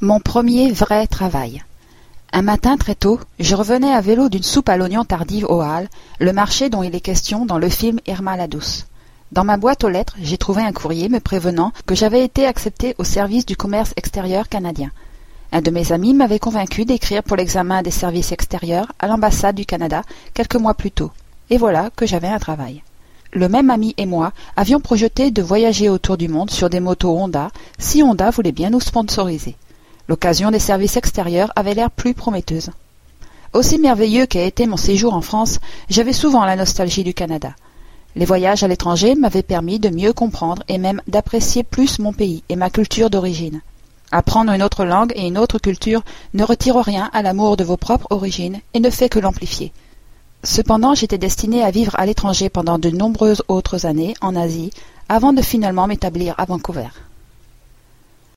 Mon premier vrai travail. Un matin très tôt, je revenais à vélo d'une soupe à l'oignon tardive au Halles, le marché dont il est question dans le film Irma la douce. Dans ma boîte aux lettres, j'ai trouvé un courrier me prévenant que j'avais été accepté au service du commerce extérieur canadien. Un de mes amis m'avait convaincu d'écrire pour l'examen des services extérieurs à l'ambassade du Canada quelques mois plus tôt. Et voilà que j'avais un travail. Le même ami et moi avions projeté de voyager autour du monde sur des motos Honda si Honda voulait bien nous sponsoriser. L'occasion des services extérieurs avait l'air plus prometteuse. Aussi merveilleux qu'a été mon séjour en France, j'avais souvent la nostalgie du Canada. Les voyages à l'étranger m'avaient permis de mieux comprendre et même d'apprécier plus mon pays et ma culture d'origine. Apprendre une autre langue et une autre culture ne retire rien à l'amour de vos propres origines et ne fait que l'amplifier. Cependant, j'étais destiné à vivre à l'étranger pendant de nombreuses autres années en Asie avant de finalement m'établir à Vancouver.